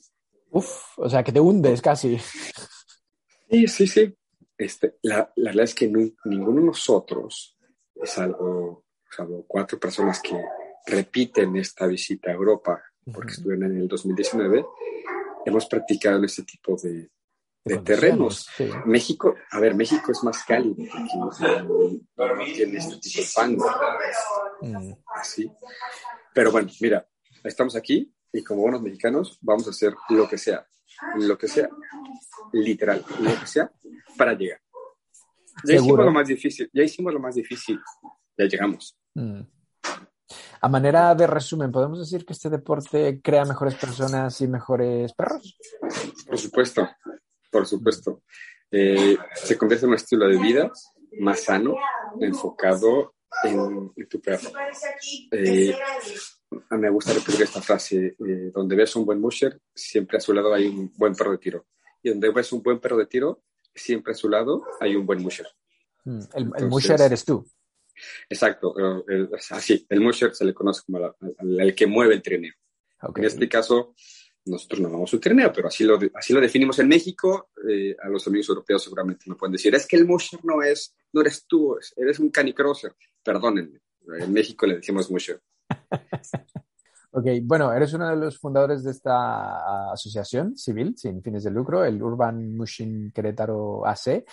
Uf, o sea, que te hundes casi. Sí, sí, sí. Este, la, la verdad es que ninguno de nosotros, salvo, salvo cuatro personas que repiten esta visita a Europa, porque estuvieron en el 2019, hemos practicado este tipo de, terrenos. México, a ver, México es más cálido, aquí no, tiene este tipo de fango. Mm. Así. Pero bueno, mira, estamos aquí y como buenos mexicanos vamos a hacer lo que sea, lo que sea, literal, lo que sea, para llegar. Ya hicimos lo más difícil, ya hicimos lo más difícil, ya llegamos. Mm. A manera de resumen, ¿podemos decir que este deporte crea mejores personas y mejores perros? Por supuesto, por supuesto. Eh, se convierte en un estilo de vida más sano, enfocado en, tu perro. Eh, me gusta repetir esta frase, eh, donde ves un buen musher, siempre a su lado hay un buen perro de tiro. Y donde ves un buen perro de tiro, siempre a su lado hay un buen musher. Mm, el, el musher eres tú. Exacto, el, así, el musher se le conoce como el que mueve el trineo. En este caso, nosotros no vamos un trineo, pero así lo, así lo definimos en México. Eh, a los amigos europeos seguramente me pueden decir, es que el musher no es, no eres tú, eres un canicrosser. Perdónenme, en México le decimos musher. ok, bueno, eres uno de los fundadores de esta asociación civil sin fines de lucro, el Urban Mushing Querétaro AC.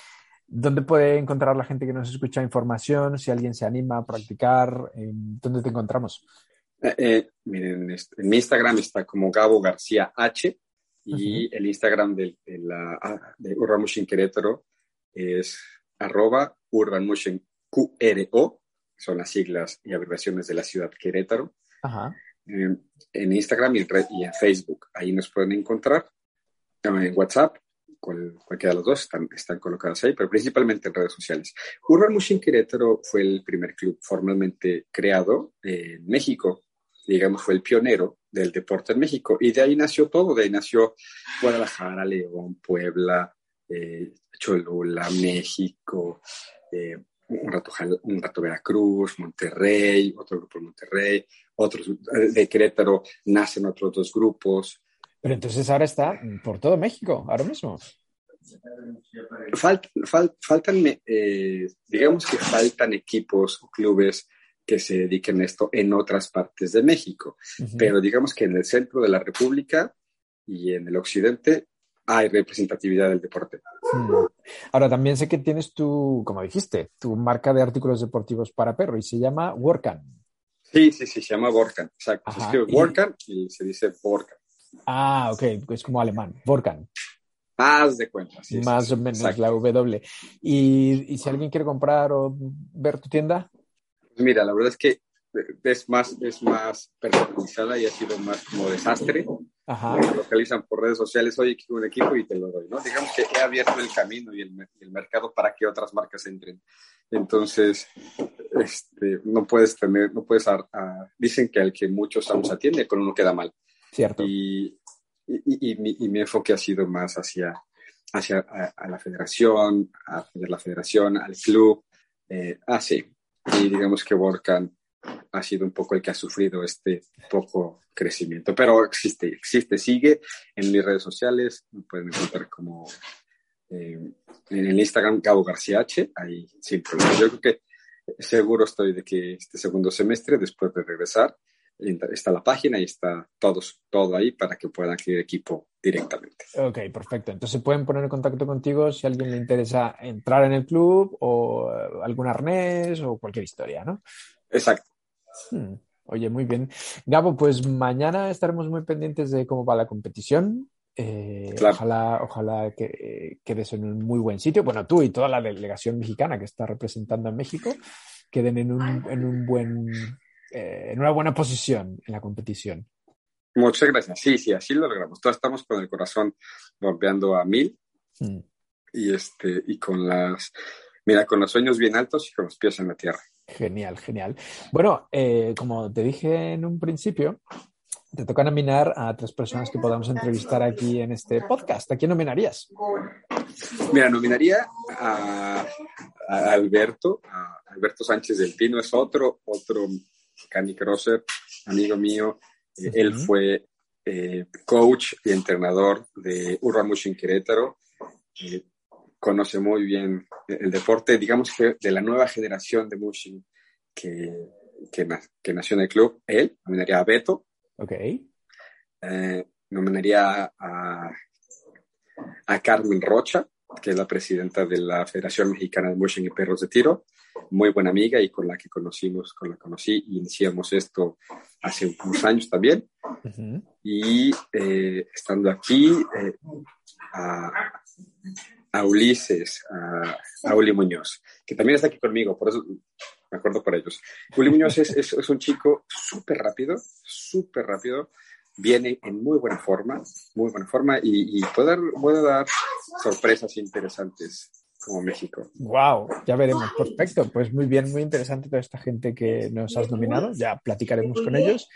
¿Dónde puede encontrar la gente que nos escucha información? Si alguien se anima a practicar, ¿dónde te encontramos? Eh, eh, miren, en mi Instagram está como Gabo García H Y el Instagram de, de, la, ah, de Urban Motion Querétaro es arroba Urban QRO, son las siglas y abreviaciones de la ciudad Querétaro. Eh, en Instagram y en, Facebook. Ahí nos pueden encontrar. En WhatsApp, cualquiera de los dos están, están colocados ahí, pero principalmente en redes sociales. Urban Motion Querétaro fue el primer club formalmente creado en México. Digamos, fue el pionero del deporte en México. Y de ahí nació todo. De ahí nació Guadalajara, León, Puebla, eh, Cholula, México, eh, un, rato, un rato Veracruz, Monterrey, otro grupo de Monterrey, otros de Querétaro, nacen otros dos grupos. Pero entonces ahora está por todo México, ahora mismo. faltan, eh, digamos que faltan equipos o clubes que se dediquen a esto en otras partes de México, pero digamos que en el centro de la República y en el occidente hay representatividad del deporte. Hmm. Ahora, también sé que tienes tu, como dijiste, tu marca de artículos deportivos para perro y se llama Workan. Sí, sí, sí, se llama Workan. Exacto. se escribe Workan y... se dice Workan. Ah, ok, es como alemán, Workan. Más de cuenta. Más o menos la W. ¿Y, ¿Y si alguien quiere comprar o ver tu tienda? Pues mira, la verdad es que es más, es más personalizada y ha sido más como desastre. Ajá. Me localizan por redes sociales, oye, un equipo y te lo doy, ¿no? Digamos que he abierto el camino y el, el mercado para que otras marcas entren. Entonces, este, no puedes tener, no puedes, dicen que al que muchos aún atiende, con uno queda mal. Cierto. Y, y, y, mi, y mi, enfoque ha sido más hacia, hacia a, la federación, a la federación, al club, eh, así. Y digamos que Volcan ha sido un poco el que ha sufrido este poco crecimiento. Pero existe, existe, sigue en mis redes sociales, me pueden encontrar como eh, en el Instagram Gabo García H, ahí sin problema. Yo creo que seguro estoy de que este segundo semestre, después de regresar, está la página y está todos, todo ahí para que puedan adquirir equipo directamente. Ok, perfecto. Entonces pueden poner en contacto contigo si a alguien le interesa entrar en el club o eh, algún arnés o cualquier historia, ¿no? Exacto. Hmm. Oye, muy bien. Gabo, pues mañana estaremos muy pendientes de cómo va la competición. Eh, ojalá, ojalá que quedes en un muy buen sitio. Bueno, tú y toda la delegación mexicana que está representando a México queden en un, en un buen, eh, en una buena posición en la competición. Muchas gracias. Sí, sí, así lo logramos. Todos estamos con el corazón golpeando a mil hmm. y este y con las, mira, con los sueños bien altos y con los pies en la tierra. Genial, genial. Bueno, eh, como te dije en un principio, te toca nominar a tres personas que podamos entrevistar aquí en este podcast. ¿A quién nominarías? Mira, nominaría a, Alberto, a Alberto Sánchez del Pino, es otro, otro canicrosser, amigo mío. Eh, él fue eh, coach y entrenador de Urban Querétaro conoce muy bien el deporte, digamos que de la nueva generación de Mushin que, que, nació en el club, él, nominaría a Beto. Ok. Eh, nominaría a, a Carmen Rocha, que es la presidenta de la Federación Mexicana de Mushin y Perros de Tiro, muy buena amiga y con la que conocimos, con la conocí y iniciamos esto hace unos años también. Y eh, estando aquí, eh, a, a Ulises, a, Uli Muñoz, que también está aquí conmigo, por eso me acuerdo por ellos. Uli Muñoz es, es, un chico súper rápido, súper rápido, viene en muy buena forma, muy buena forma y, y puede, puede dar sorpresas interesantes como México. Wow, ya veremos. Perfecto, pues muy bien, muy interesante toda esta gente que nos has nominado. Ya platicaremos con ellos.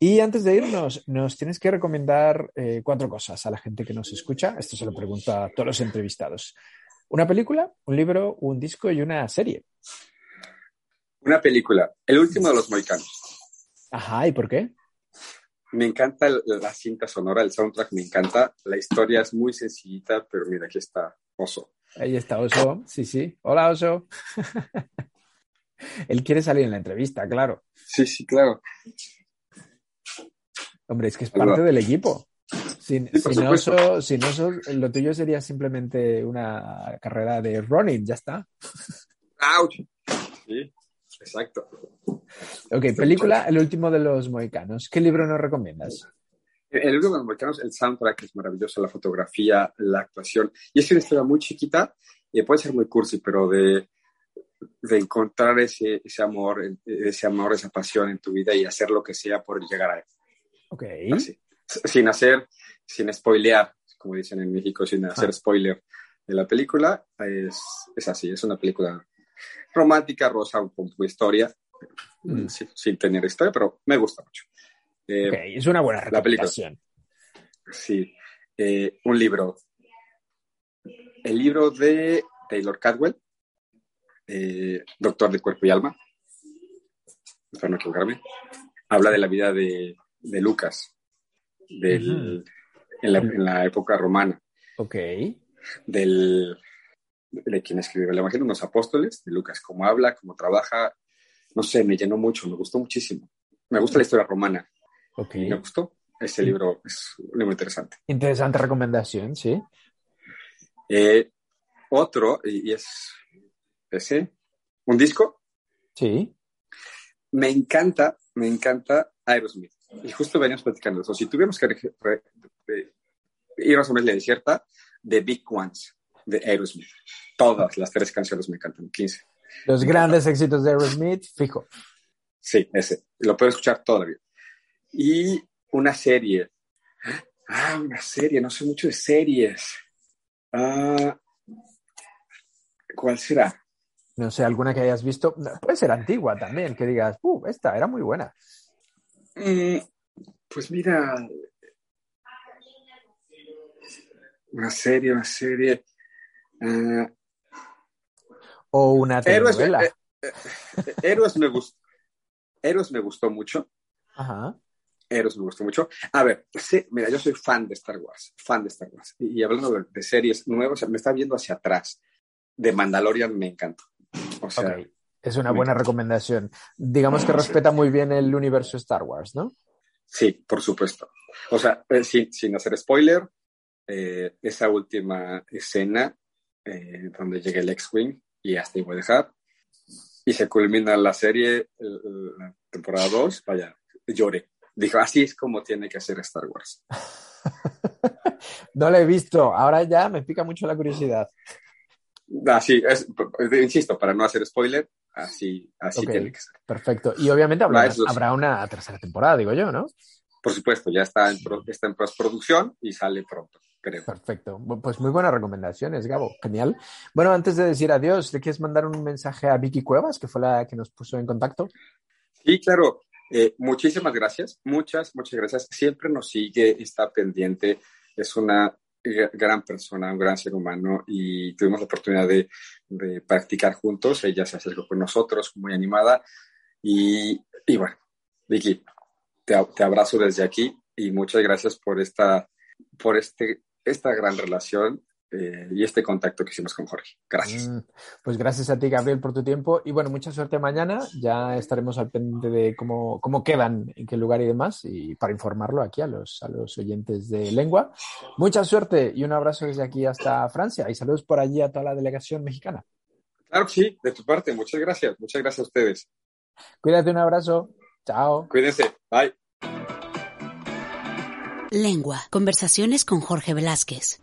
Y antes de irnos, nos tienes que recomendar eh, cuatro cosas a la gente que nos escucha. Esto se lo pregunto a todos los entrevistados. Una película, un libro, un disco y una serie. Una película, El último de los moicanos. Ajá, ¿y por qué? Me encanta la cinta sonora, el soundtrack me encanta. La historia es muy sencillita, pero mira, aquí está Oso. Ahí está Oso, sí, sí. Hola, Oso. Él quiere salir en la entrevista, claro. Sí, sí, claro. Hombre, es que es parte del equipo. Sin, oso, sin, oso, lo tuyo sería simplemente una carrera de running, ya está. ¡Auch! Sí, exacto. Ok, película El último de los mohicanos. ¿Qué libro nos recomiendas? El libro de los americanos, el soundtrack es maravilloso, la fotografía, la actuación. Y es una historia muy chiquita, y puede ser muy cursi, pero de, de encontrar ese, ese amor, ese amor, esa pasión en tu vida y hacer lo que sea por llegar a él. Ok. Sin hacer, sin spoilear, como dicen en México, sin hacer spoiler de la película, es, es así, es una película romántica, rosa, con tu historia, mm. sin, tener historia, pero me gusta mucho. Eh, es una buena recomendación. Sí, eh, un libro. El libro de Taylor Cadwell, eh, Doctor de Cuerpo y Alma, para no equivocarme, habla de la vida de, de Lucas, del, en, la, en, la, época romana. Ok. Del, de quien escribió el Evangelio, los apóstoles, de Lucas, cómo habla, cómo trabaja, no sé, me llenó mucho, me gustó muchísimo. Me gusta la historia romana. Ok. Me gustó. Ese libro es un libro interesante. Interesante recomendación, sí. Eh, otro, y, es ese, un disco. Sí. Me encanta, me encanta Aerosmith. Y justo veníamos platicando eso. Si tuviéramos que ir a la desierta, The Big Ones de Aerosmith. Todas las tres canciones me encantan, 15. Los grandes éxitos de Aerosmith, fijo. Sí, ese. Lo puedo escuchar todavía. Y una serie. Ah, una serie. No sé mucho de series. Ah, ¿Cuál será? No sé, alguna que hayas visto. Puede ser antigua también, que digas, uh, esta era muy buena. Mm, pues mira. Una serie, una serie. Uh, o una telenovela. Héroes, eh, eh, Héroes, me gustó. Héroes me gustó mucho. Ajá. Héroes me gustó mucho. A ver, sí, mira, yo soy fan de Star Wars, fan de Star Wars. Y, y hablando de, de, series nuevas, me está viendo hacia atrás. De Mandalorian me encantó. O sea, okay. Es una buena recomendación. Digamos que respeta muy bien el universo Star Wars, ¿no? Sí, por supuesto. O sea, eh, sin, sin, hacer spoiler, eh, esa última escena eh, donde llega el X-Wing y hasta ahí voy a dejar. Y se culmina la serie, la temporada 2, vaya, lloré. Dijo, así es como tiene que hacer Star Wars. no lo he visto, ahora ya me pica mucho la curiosidad. Así, es, insisto, para no hacer spoiler, así, así okay, tiene que ser. Perfecto. Y obviamente habrá, no, habrá una tercera temporada, digo yo, ¿no? Por supuesto, ya está en, está en postproducción y sale pronto. Creo. Perfecto. Pues muy buenas recomendaciones, Gabo. Genial. Bueno, antes de decir adiós, ¿le quieres mandar un mensaje a Vicky Cuevas, que fue la que nos puso en contacto? Sí, claro. Eh, muchísimas gracias. Muchas, muchas gracias. Siempre nos sigue, está pendiente. Es una gran persona, un gran ser humano y tuvimos la oportunidad de, practicar juntos. Ella se acercó con nosotros, muy animada. Y, y bueno, Vicky, te, te abrazo desde aquí y muchas gracias por esta, por este esta gran relación eh, y este contacto que hicimos con Jorge. Gracias. Mm, pues gracias a ti, Gabriel, por tu tiempo. Y bueno, mucha suerte mañana. Ya estaremos al pendiente de cómo, cómo quedan, en qué lugar y demás, y para informarlo aquí a los, a los oyentes de lengua. Mucha suerte y un abrazo desde aquí hasta Francia. Y saludos por allí a toda la delegación mexicana. Claro que sí, de tu parte. Muchas gracias. Muchas gracias a ustedes. Cuídate, un abrazo. Chao. Cuídense. Bye. Lengua. Conversaciones con Jorge Velázquez.